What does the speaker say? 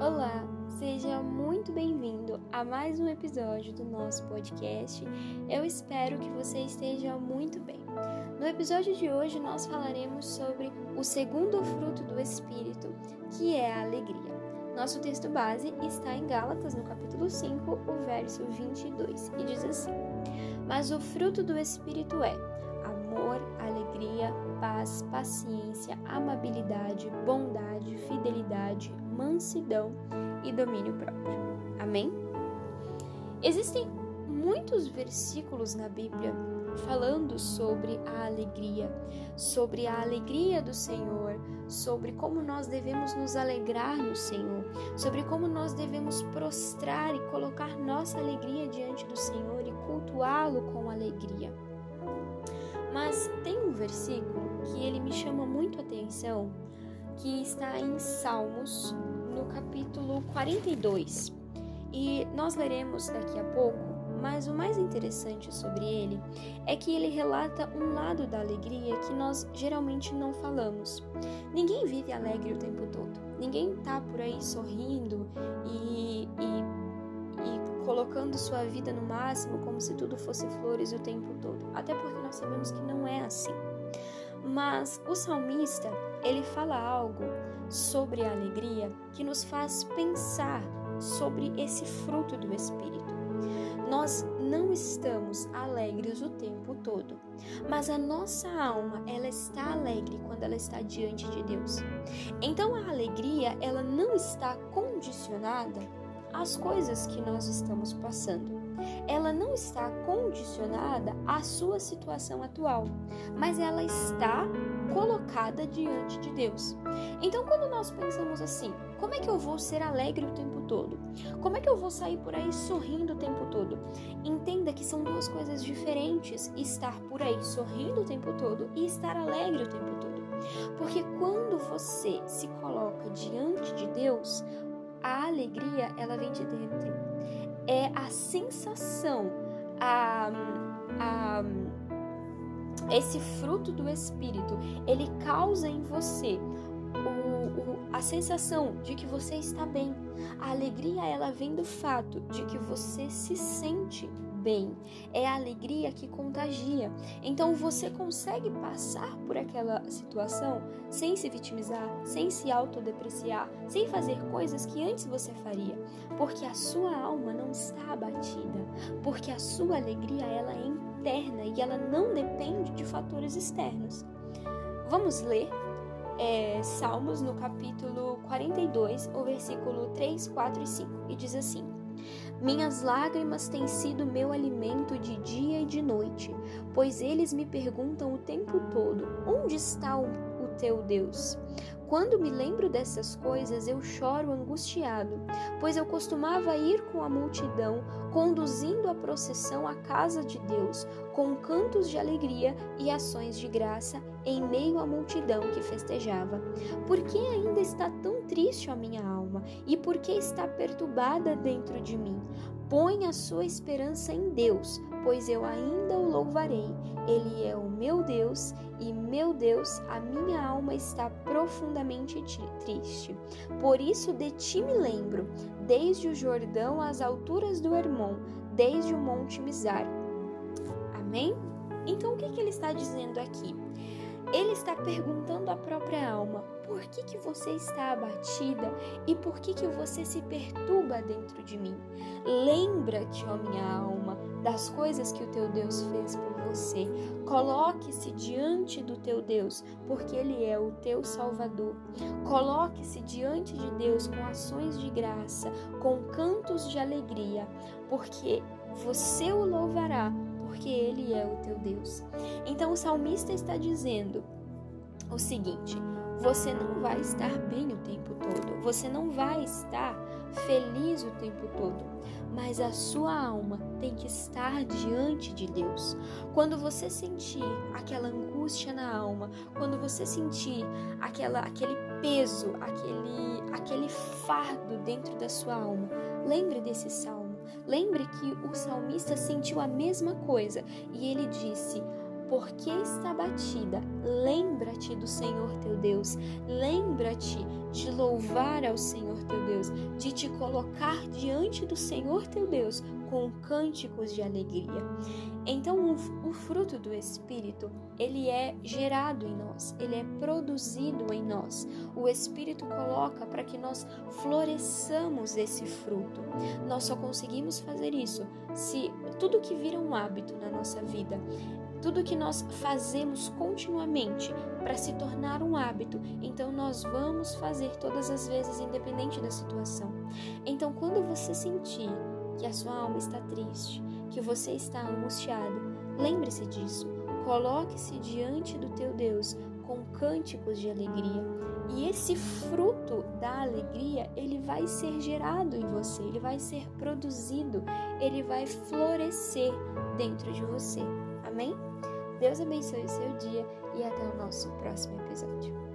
Olá, seja muito bem-vindo a mais um episódio do nosso podcast. Eu espero que você esteja muito bem. No episódio de hoje, nós falaremos sobre o segundo fruto do Espírito, que é a alegria. Nosso texto base está em Gálatas, no capítulo 5, o verso 22, e diz assim: Mas o fruto do Espírito é amor, alegria, paz, paciência, amabilidade, bondade, fidelidade, mansidão e domínio próprio. Amém? Existem muitos versículos na Bíblia falando sobre a alegria, sobre a alegria do Senhor, sobre como nós devemos nos alegrar no Senhor, sobre como nós devemos prostrar e colocar nossa alegria diante do Senhor e cultuá-lo com alegria. Mas tem um versículo que ele me chama muito a atenção, que está em Salmos, no capítulo 42. E nós leremos daqui a pouco, mas o mais interessante sobre ele é que ele relata um lado da alegria que nós geralmente não falamos. Ninguém vive alegre o tempo todo. Ninguém tá por aí sorrindo e, e, e colocando sua vida no máximo como se tudo fosse flores o tempo todo. Até porque nós sabemos que não é assim. Mas o salmista, ele fala algo sobre a alegria que nos faz pensar sobre esse fruto do Espírito. Nós não estamos alegres o tempo todo, mas a nossa alma, ela está alegre quando ela está diante de Deus. Então a alegria, ela não está condicionada às coisas que nós estamos passando. Ela não está condicionada à sua situação atual, mas ela está colocada diante de Deus. Então, quando nós pensamos assim, como é que eu vou ser alegre o tempo todo? Como é que eu vou sair por aí sorrindo o tempo todo? Entenda que são duas coisas diferentes: estar por aí sorrindo o tempo todo e estar alegre o tempo todo. Porque quando você se coloca diante de Deus, a alegria ela vem de dentro. É a sensação, a, a esse fruto do Espírito, ele causa em você o, o, a sensação de que você está bem. A alegria, ela vem do fato de que você se sente bem. É a alegria que contagia. Então você consegue passar por aquela situação sem se vitimizar, sem se autodepreciar, sem fazer coisas que antes você faria, porque a sua alma não está abatida, porque a sua alegria ela é interna e ela não depende de fatores externos. Vamos ler é, Salmos no capítulo 42, o versículo 3, 4 e 5, e diz assim: Minhas lágrimas têm sido meu alimento de dia e de noite, pois eles me perguntam o tempo todo: onde está o, teu Deus? Quando me lembro dessas coisas, eu choro angustiado, pois eu costumava ir com a multidão, conduzindo a procissão à casa de Deus, com cantos de alegria e ações de graça, em meio à multidão que festejava. Por que ainda está tão triste a minha alma? E por que está perturbada dentro de mim? Põe a sua esperança em Deus, pois eu ainda o louvarei. Ele é o meu Deus e meu Deus, a minha alma está profundamente triste. Por isso de ti me lembro, desde o Jordão às alturas do Hermon, desde o monte Mizar. Amém? Então o que, que ele está dizendo aqui? Ele está perguntando à própria alma: por que, que você está abatida e por que, que você se perturba dentro de mim? Lembra-te, ó minha alma, das coisas que o teu Deus fez por você. Coloque-se diante do teu Deus, porque Ele é o teu Salvador. Coloque-se diante de Deus com ações de graça, com cantos de alegria, porque você o louvará porque Ele é o teu Deus. Então o salmista está dizendo o seguinte: você não vai estar bem o tempo todo, você não vai estar feliz o tempo todo, mas a sua alma tem que estar diante de Deus. Quando você sentir aquela angústia na alma, quando você sentir aquela, aquele peso, aquele, aquele fardo dentro da sua alma, lembre desse salmo. Lembre que o salmista sentiu a mesma coisa e ele disse: porque está batida, lembra-te do Senhor teu Deus, lembra-te de louvar ao Senhor teu Deus, de te colocar diante do Senhor teu Deus com cânticos de alegria. Então, o, o, fruto do Espírito, ele é gerado em nós, ele é produzido em nós. O Espírito coloca para que nós floresçamos esse fruto. Nós só conseguimos fazer isso se tudo que vira um hábito na nossa vida tudo que nós fazemos continuamente para se tornar um hábito, então nós vamos fazer todas as vezes, independente da situação. Então, quando você sentir que a sua alma está triste, que você está angustiado, lembre-se disso. Coloque-se diante do teu Deus com cânticos de alegria. E esse fruto da alegria, ele vai ser gerado em você, ele vai ser produzido, ele vai florescer dentro de você. Amém? Deus abençoe o seu dia e até o nosso próximo episódio.